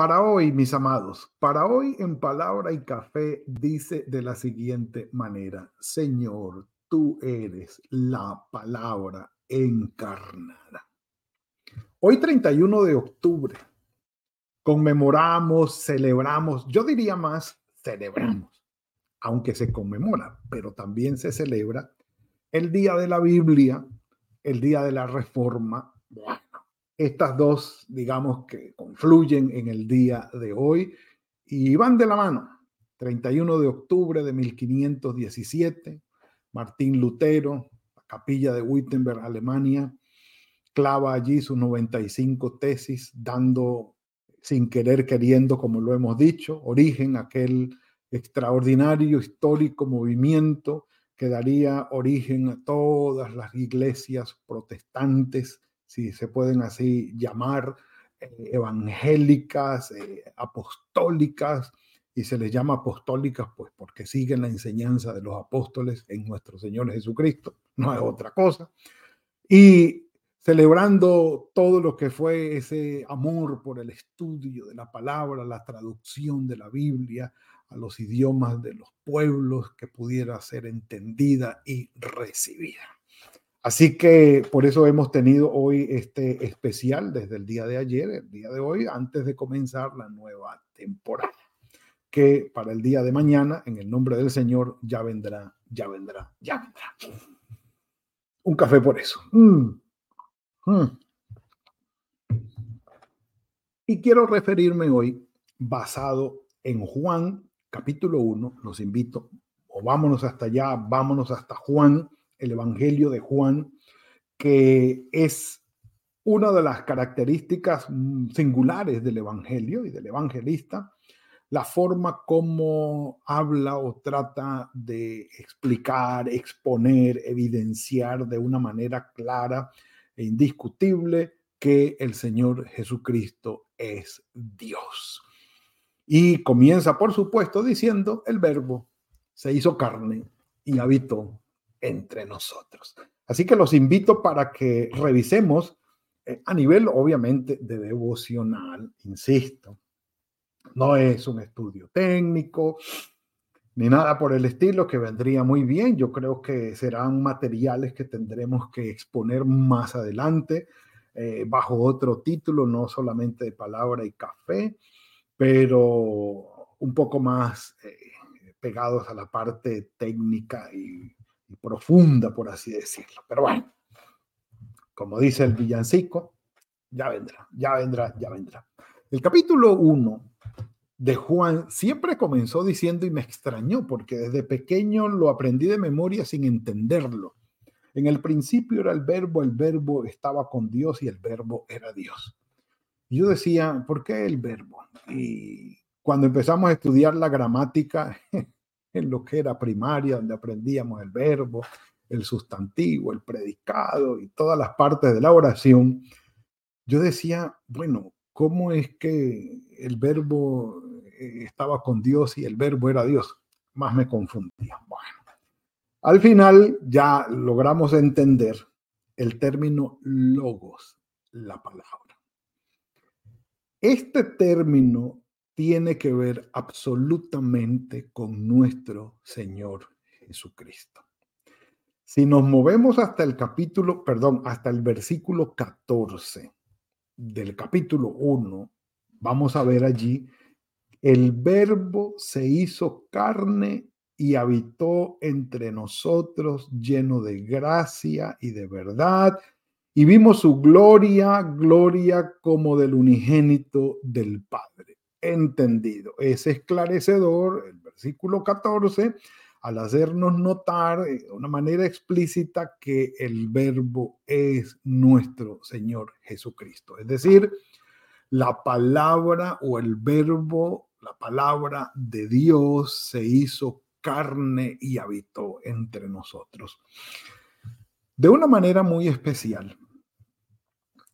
Para hoy, mis amados, para hoy en Palabra y Café dice de la siguiente manera, Señor, tú eres la palabra encarnada. Hoy 31 de octubre, conmemoramos, celebramos, yo diría más, celebramos, aunque se conmemora, pero también se celebra el Día de la Biblia, el Día de la Reforma estas dos, digamos que confluyen en el día de hoy y van de la mano. 31 de octubre de 1517, Martín Lutero, la capilla de Wittenberg, Alemania, clava allí sus 95 tesis, dando sin querer queriendo, como lo hemos dicho, origen a aquel extraordinario histórico movimiento que daría origen a todas las iglesias protestantes si se pueden así llamar, eh, evangélicas, eh, apostólicas, y se les llama apostólicas pues porque siguen la enseñanza de los apóstoles en nuestro Señor Jesucristo, no es otra cosa. Y celebrando todo lo que fue ese amor por el estudio de la palabra, la traducción de la Biblia a los idiomas de los pueblos que pudiera ser entendida y recibida. Así que por eso hemos tenido hoy este especial desde el día de ayer, el día de hoy, antes de comenzar la nueva temporada, que para el día de mañana, en el nombre del Señor, ya vendrá, ya vendrá, ya vendrá. Un café por eso. Mm. Mm. Y quiero referirme hoy basado en Juan capítulo 1, los invito, o vámonos hasta allá, vámonos hasta Juan el Evangelio de Juan, que es una de las características mm, singulares del Evangelio y del evangelista, la forma como habla o trata de explicar, exponer, evidenciar de una manera clara e indiscutible que el Señor Jesucristo es Dios. Y comienza, por supuesto, diciendo, el verbo se hizo carne y habitó entre nosotros. Así que los invito para que revisemos eh, a nivel, obviamente, de devocional, insisto. No es un estudio técnico ni nada por el estilo que vendría muy bien. Yo creo que serán materiales que tendremos que exponer más adelante eh, bajo otro título, no solamente de palabra y café, pero un poco más eh, pegados a la parte técnica y profunda, por así decirlo. Pero bueno, como dice el villancico, ya vendrá, ya vendrá, ya vendrá. El capítulo 1 de Juan siempre comenzó diciendo y me extrañó porque desde pequeño lo aprendí de memoria sin entenderlo. En el principio era el verbo, el verbo estaba con Dios y el verbo era Dios. Yo decía, ¿por qué el verbo? Y cuando empezamos a estudiar la gramática, en lo que era primaria, donde aprendíamos el verbo, el sustantivo, el predicado y todas las partes de la oración, yo decía, bueno, ¿cómo es que el verbo eh, estaba con Dios y el verbo era Dios? Más me confundía. Bueno, al final ya logramos entender el término logos, la palabra. Este término tiene que ver absolutamente con nuestro Señor Jesucristo. Si nos movemos hasta el capítulo, perdón, hasta el versículo 14 del capítulo 1, vamos a ver allí, el verbo se hizo carne y habitó entre nosotros lleno de gracia y de verdad, y vimos su gloria, gloria como del unigénito del Padre entendido. Es esclarecedor el versículo 14 al hacernos notar de una manera explícita que el verbo es nuestro Señor Jesucristo. Es decir, la palabra o el verbo La palabra de Dios se hizo carne y habitó entre nosotros. De una manera muy especial,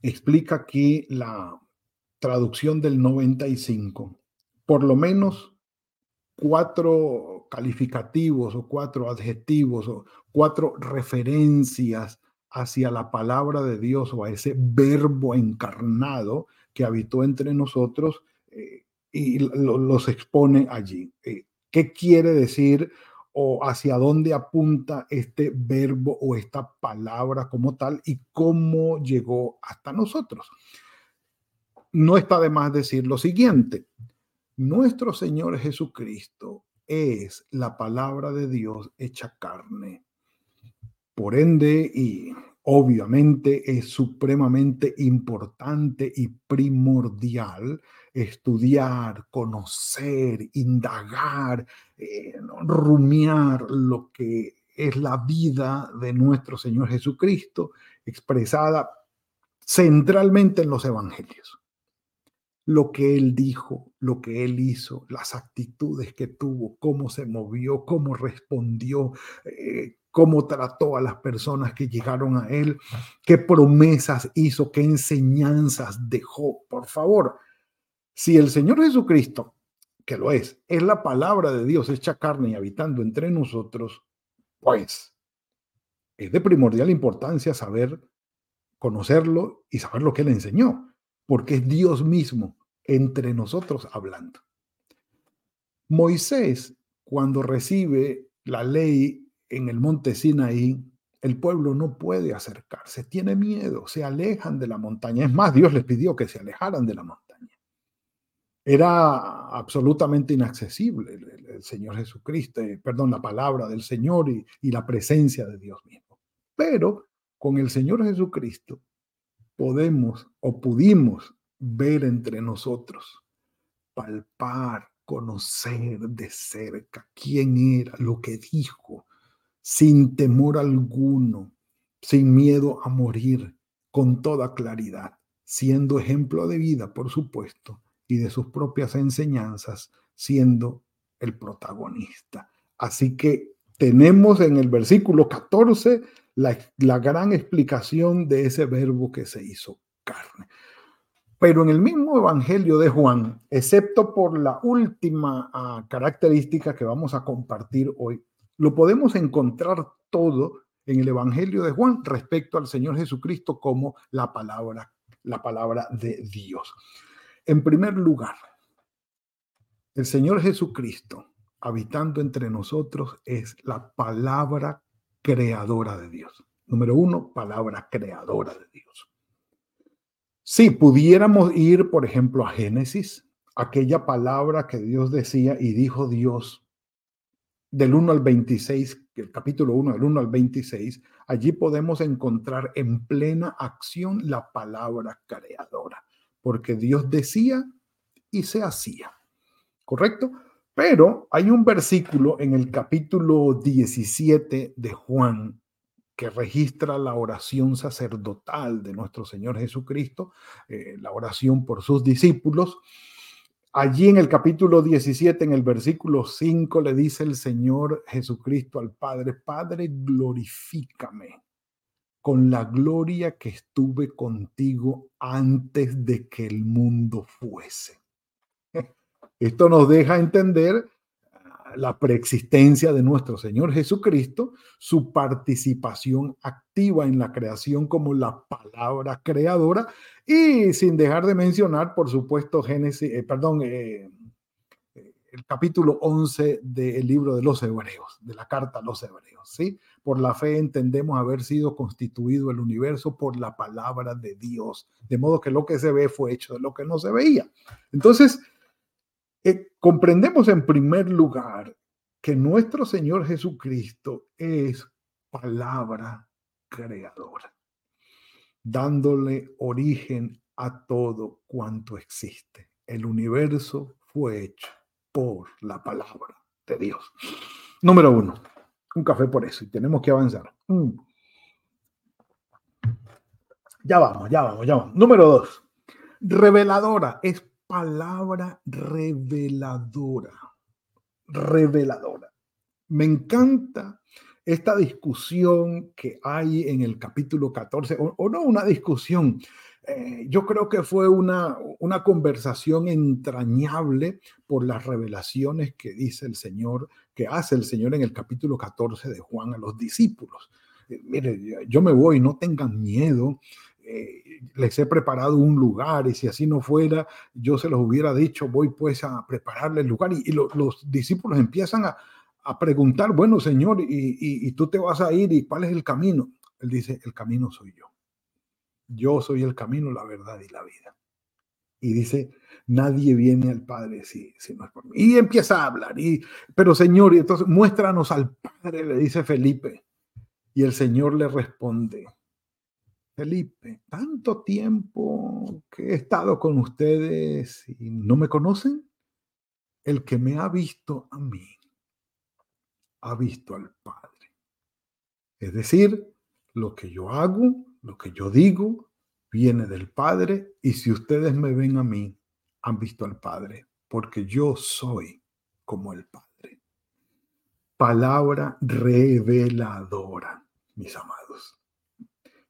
explica aquí la traducción del 95, por lo menos cuatro calificativos o cuatro adjetivos o cuatro referencias hacia la palabra de Dios o a ese verbo encarnado que habitó entre nosotros eh, y los expone allí. Eh, ¿Qué quiere decir o hacia dónde apunta este verbo o esta palabra como tal y cómo llegó hasta nosotros? No está de más decir lo siguiente. Nuestro Señor Jesucristo es la palabra de Dios hecha carne. Por ende, y obviamente es supremamente importante y primordial estudiar, conocer, indagar, eh, rumiar lo que es la vida de nuestro Señor Jesucristo expresada centralmente en los evangelios lo que él dijo, lo que él hizo, las actitudes que tuvo, cómo se movió, cómo respondió, eh, cómo trató a las personas que llegaron a él, qué promesas hizo, qué enseñanzas dejó. Por favor, si el Señor Jesucristo, que lo es, es la palabra de Dios hecha carne y habitando entre nosotros, pues es de primordial importancia saber conocerlo y saber lo que él enseñó porque es Dios mismo entre nosotros hablando. Moisés, cuando recibe la ley en el monte Sinaí, el pueblo no puede acercarse, tiene miedo, se alejan de la montaña. Es más, Dios les pidió que se alejaran de la montaña. Era absolutamente inaccesible el, Señor Jesucristo, eh, perdón, la palabra del Señor y, y la presencia de Dios mismo. Pero con el Señor Jesucristo podemos o pudimos ver entre nosotros, palpar, conocer de cerca quién era, lo que dijo, sin temor alguno, sin miedo a morir, con toda claridad, siendo ejemplo de vida, por supuesto, y de sus propias enseñanzas, siendo el protagonista. Así que tenemos en el versículo 14 la, gran explicación de ese verbo que se hizo carne. Pero en el mismo Evangelio de Juan, excepto por la última ah, característica que vamos a compartir hoy, lo podemos encontrar todo en el Evangelio de Juan respecto al Señor Jesucristo como la palabra, la palabra de Dios. En primer lugar, el Señor Jesucristo habitando entre nosotros es la palabra creadora de Dios. Número uno, palabra creadora de Dios. Si pudiéramos ir, por ejemplo, a Génesis, aquella palabra que Dios decía y dijo Dios del 1 al 26, el capítulo 1 del 1 al 26, allí podemos encontrar en plena acción la palabra creadora, porque Dios decía y se hacía. ¿Correcto? Pero hay un versículo en el capítulo 17 de Juan que registra la oración sacerdotal de nuestro Señor Jesucristo, eh, la oración por sus discípulos. Allí en el capítulo 17, en el versículo 5, le dice el Señor Jesucristo al Padre, Padre, glorifícame con la gloria que estuve contigo antes de que el mundo fuese. Esto nos deja entender la preexistencia de nuestro Señor Jesucristo, su participación activa en la creación como la palabra creadora y sin dejar de mencionar, por supuesto, Génesis, eh, perdón, eh, el capítulo 11 del libro de los Hebreos, de la carta a los Hebreos, ¿sí? Por la fe entendemos haber sido constituido el universo por la palabra de Dios, de modo que lo que se ve fue hecho de lo que no se veía. Entonces, comprendemos en primer lugar que nuestro Señor Jesucristo es palabra creadora, dándole origen a todo cuanto existe. El universo fue hecho por la palabra de Dios. Número uno, un café por eso y tenemos que avanzar. Mm. Ya vamos, ya vamos, ya vamos. Número dos, reveladora es palabra reveladora. Reveladora. Me encanta esta discusión que hay en el capítulo 14, o, no una discusión, eh, yo creo que fue una, una conversación entrañable por las revelaciones que dice el Señor, que hace el Señor en el capítulo 14 de Juan a los discípulos. Eh, mire, yo me voy, no tengan miedo. Eh, les he preparado un lugar y si así no fuera, yo se los hubiera dicho, voy pues a prepararle el lugar y, los discípulos empiezan a, a preguntar, bueno, Señor, y, tú te vas a ir, ¿y cuál es el camino? Él dice, el camino soy yo. Yo soy el camino, la verdad y la vida. Y dice, nadie viene al Padre si, si no es por mí. Y empieza a hablar, y, pero Señor, y entonces muéstranos al Padre, le dice Felipe. Y el Señor le responde, Felipe, tanto tiempo que he estado con ustedes y no me conocen. El que me ha visto a mí ha visto al Padre. Es decir, lo que yo hago, lo que yo digo, viene del Padre y si ustedes me ven a mí, han visto al Padre, porque yo soy como el Padre. Palabra reveladora, mis amados.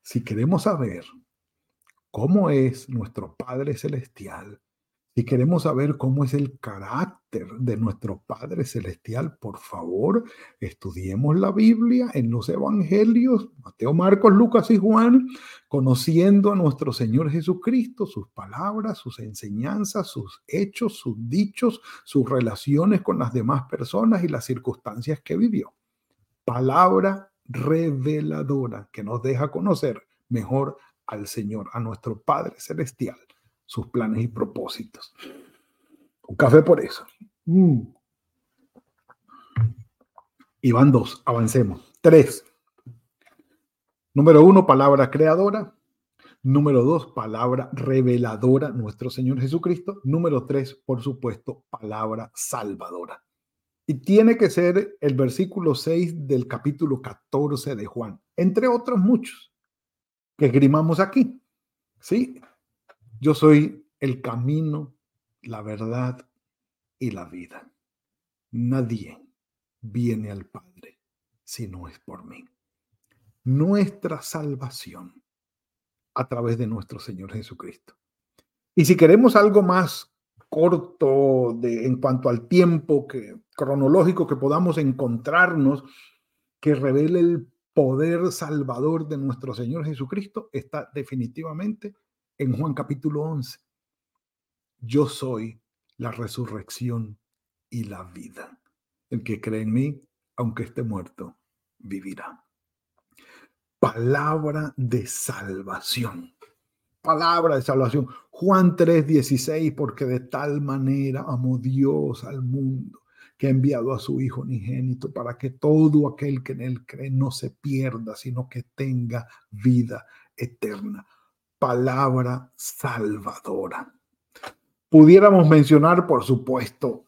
Si queremos saber cómo es nuestro Padre Celestial, si queremos saber cómo es el carácter de nuestro Padre Celestial, por favor, estudiemos la Biblia en los Evangelios, Mateo, Marcos, Lucas y Juan, conociendo a nuestro Señor Jesucristo, sus palabras, sus enseñanzas, sus hechos, sus dichos, sus relaciones con las demás personas y las circunstancias que vivió. Palabra reveladora que nos deja conocer mejor al Señor, a nuestro Padre Celestial sus planes y propósitos. Un café por eso. Mm. Y van dos, avancemos. Tres. Número uno, palabra creadora. Número dos, palabra reveladora, nuestro Señor Jesucristo. Número tres, por supuesto, palabra salvadora. Y tiene que ser el versículo 6 del capítulo 14 de Juan, entre otros muchos que esgrimamos aquí. ¿Sí? Yo soy el camino, la verdad y la vida. Nadie viene al Padre si no es por mí. Nuestra salvación a través de nuestro Señor Jesucristo. Y si queremos algo más corto de, en cuanto al tiempo que, cronológico que podamos encontrarnos, que revele el poder salvador de nuestro Señor Jesucristo, está definitivamente en Juan capítulo 11. Yo soy la resurrección y la vida. El que cree en mí, aunque esté muerto, vivirá. Palabra de salvación. Palabra de salvación. Juan 3:16, porque de tal manera amó Dios al mundo que ha enviado a su Hijo unigénito para que todo aquel que en él cree no se pierda, sino que tenga vida eterna palabra salvadora. Pudiéramos mencionar, por supuesto,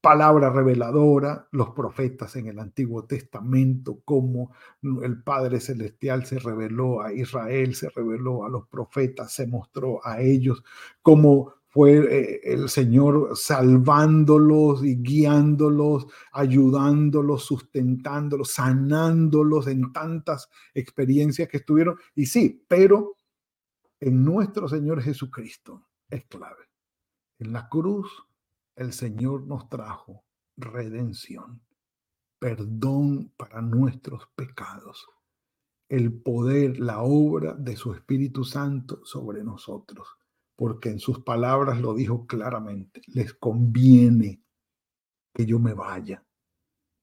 palabra reveladora, los profetas en el Antiguo Testamento, como el Padre Celestial se reveló a Israel, se reveló a los profetas, se mostró a ellos, como fue eh, el Señor salvándolos y guiándolos, ayudándolos, sustentándolos, sanándolos en tantas experiencias que estuvieron. Y sí, pero en nuestro Señor Jesucristo es clave. En la cruz el Señor nos trajo redención, perdón para nuestros pecados, el poder, la obra de su Espíritu Santo sobre nosotros, porque en sus palabras lo dijo claramente, les conviene que yo me vaya,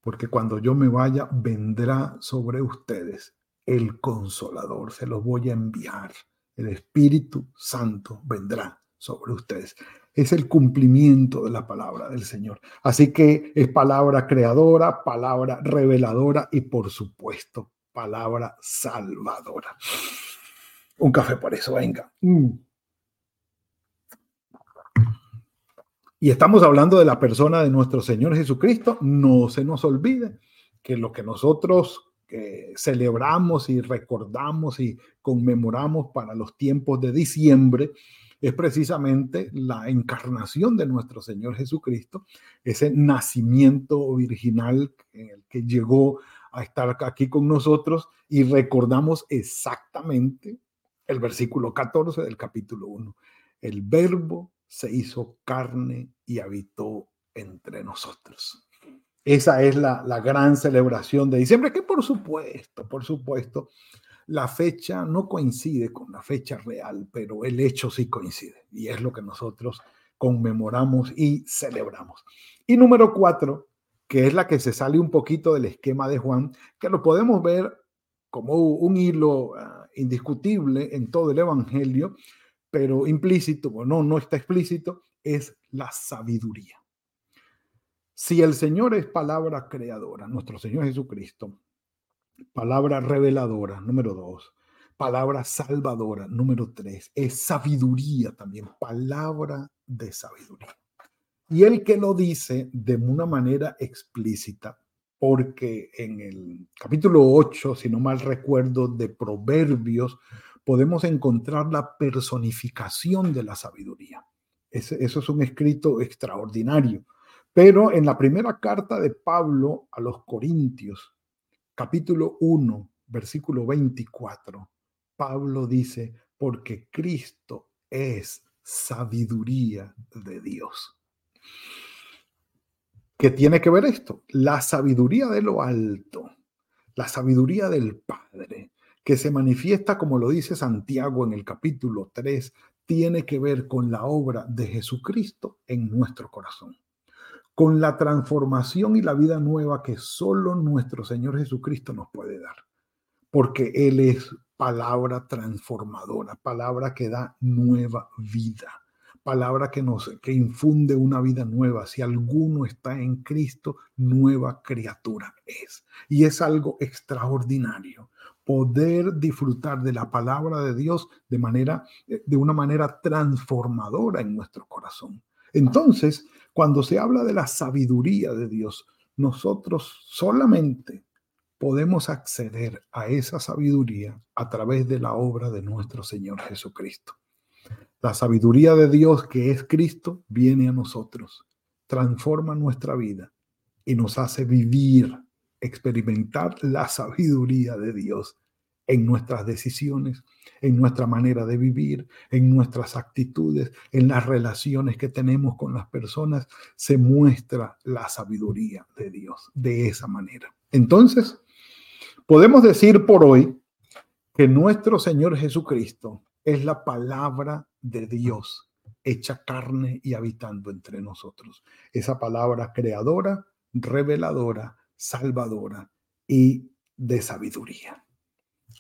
porque cuando yo me vaya vendrá sobre ustedes el consolador, se los voy a enviar el Espíritu Santo vendrá sobre ustedes. Es el cumplimiento de la palabra del Señor. Así que es palabra creadora, palabra reveladora y por supuesto palabra salvadora. Un café por eso, venga. Mm. Y estamos hablando de la persona de nuestro Señor Jesucristo. No se nos olvide que lo que nosotros que celebramos y recordamos y conmemoramos para los tiempos de diciembre es precisamente la encarnación de nuestro Señor Jesucristo, ese nacimiento virginal en el que llegó a estar aquí con nosotros y recordamos exactamente el versículo 14 del capítulo 1. El verbo se hizo carne y habitó entre nosotros. Esa es la, la gran celebración de diciembre, que por supuesto, por supuesto, la fecha no coincide con la fecha real, pero el hecho sí coincide y es lo que nosotros conmemoramos y celebramos. Y número cuatro, que es la que se sale un poquito del esquema de Juan, que lo podemos ver como un hilo ah, indiscutible en todo el Evangelio, pero implícito, o no, no está explícito, es la sabiduría. Si el Señor es palabra creadora, nuestro Señor Jesucristo, Palabra reveladora, número dos. Palabra salvadora, número tres. Es sabiduría también, palabra de sabiduría. Y el que lo dice de una manera explícita, porque en el capítulo 8, si no mal recuerdo, de Proverbios, podemos encontrar la personificación de la sabiduría. eso es un escrito extraordinario. Pero en la primera carta de Pablo a los Corintios, capítulo 1, versículo 24, Pablo dice, porque Cristo es sabiduría de Dios. ¿Qué tiene que ver esto? La sabiduría de lo alto, la sabiduría del Padre, que se manifiesta, como lo dice Santiago en el capítulo 3, tiene que ver con la obra de Jesucristo en nuestro corazón con la transformación y la vida nueva que solo nuestro Señor Jesucristo nos puede dar. Porque Él es palabra transformadora, palabra que da nueva vida, palabra que nos que infunde una vida nueva. Si alguno está en Cristo, nueva criatura es. Y es algo extraordinario poder disfrutar de la palabra de Dios de manera de una manera transformadora en nuestro corazón. Entonces, cuando se habla de la sabiduría de Dios, nosotros solamente podemos acceder a esa sabiduría a través de la obra de nuestro Señor Jesucristo. La sabiduría de Dios que es Cristo viene a nosotros, transforma nuestra vida y nos hace vivir, experimentar la sabiduría de Dios en nuestras decisiones, en nuestra manera de vivir, en nuestras actitudes, en las relaciones que tenemos con las personas, se muestra la sabiduría de Dios de esa manera. Entonces, podemos decir por hoy que nuestro Señor Jesucristo es la palabra de Dios hecha carne y habitando entre nosotros. Esa palabra creadora, reveladora, salvadora y de sabiduría.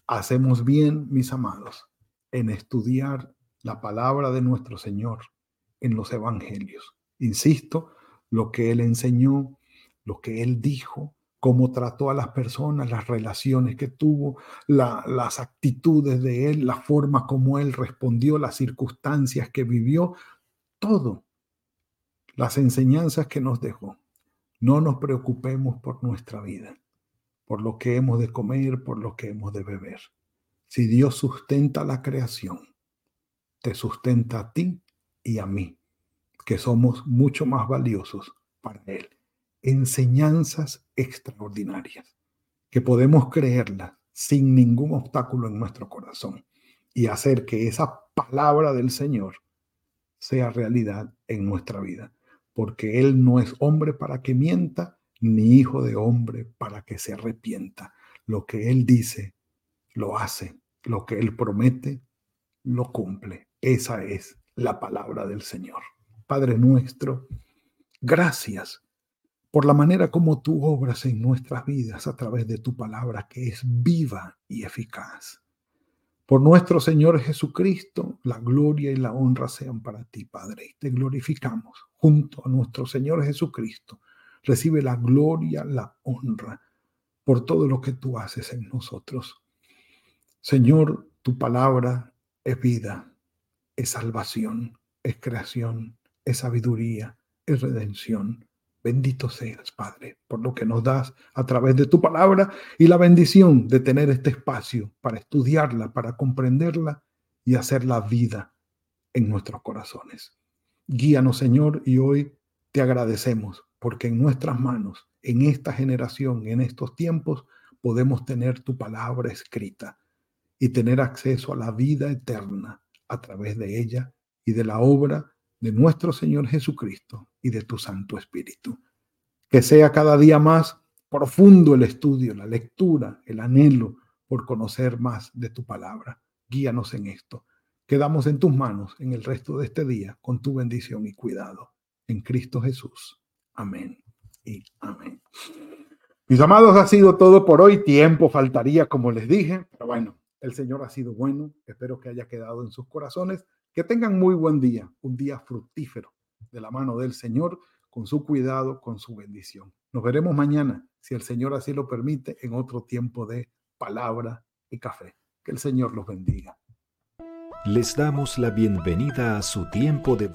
Hacemos bien, mis amados, en estudiar la palabra de nuestro Señor en los evangelios. Insisto, lo que Él enseñó, lo que Él dijo, cómo trató a las personas, las relaciones que tuvo, las actitudes de Él, la forma como Él respondió, las circunstancias que vivió, todo, las enseñanzas que nos dejó. No nos preocupemos por nuestra vida por lo que hemos de comer, por lo que hemos de beber. Si Dios sustenta la creación, te sustenta a ti y a mí, que somos mucho más valiosos para Él. Enseñanzas extraordinarias, que podemos creerlas sin ningún obstáculo en nuestro corazón y hacer que esa palabra del Señor sea realidad en nuestra vida, porque Él no es hombre para que mienta, ni hijo de hombre para que se arrepienta. Lo que Él dice, lo hace. Lo que Él promete, lo cumple. Esa es la palabra del Señor. Padre nuestro, gracias por la manera como tú obras en nuestras vidas a través de tu palabra que es viva y eficaz. Por nuestro Señor Jesucristo, la gloria y la honra sean para ti, Padre. Y te glorificamos junto a nuestro Señor Jesucristo Recibe la gloria, la honra por todo lo que tú haces en nosotros. Señor, tu palabra es vida, es salvación, es creación, es sabiduría, es redención. Bendito seas, Padre, por lo que nos das a través de tu palabra y la bendición de tener este espacio para estudiarla, para comprenderla y hacerla vida en nuestros corazones. Guíanos, Señor, y hoy te agradecemos porque en nuestras manos, en esta generación, en estos tiempos, podemos tener tu palabra escrita y tener acceso a la vida eterna a través de ella y de la obra de nuestro Señor Jesucristo y de tu Santo Espíritu. Que sea cada día más profundo el estudio, la lectura, el anhelo por conocer más de tu palabra. Guíanos en esto. Quedamos en tus manos en el resto de este día con tu bendición y cuidado. En Cristo Jesús. Amén y amén. Mis amados, ha sido todo por hoy. Tiempo faltaría, como les dije, pero bueno, el Señor ha sido bueno. Espero que haya quedado en sus corazones. Que tengan muy buen día, un día fructífero de la mano del Señor, con su cuidado, con su bendición. Nos veremos mañana, si el Señor así lo permite, en otro tiempo de palabra y café. Que el Señor los bendiga. Les damos la bienvenida a su tiempo de...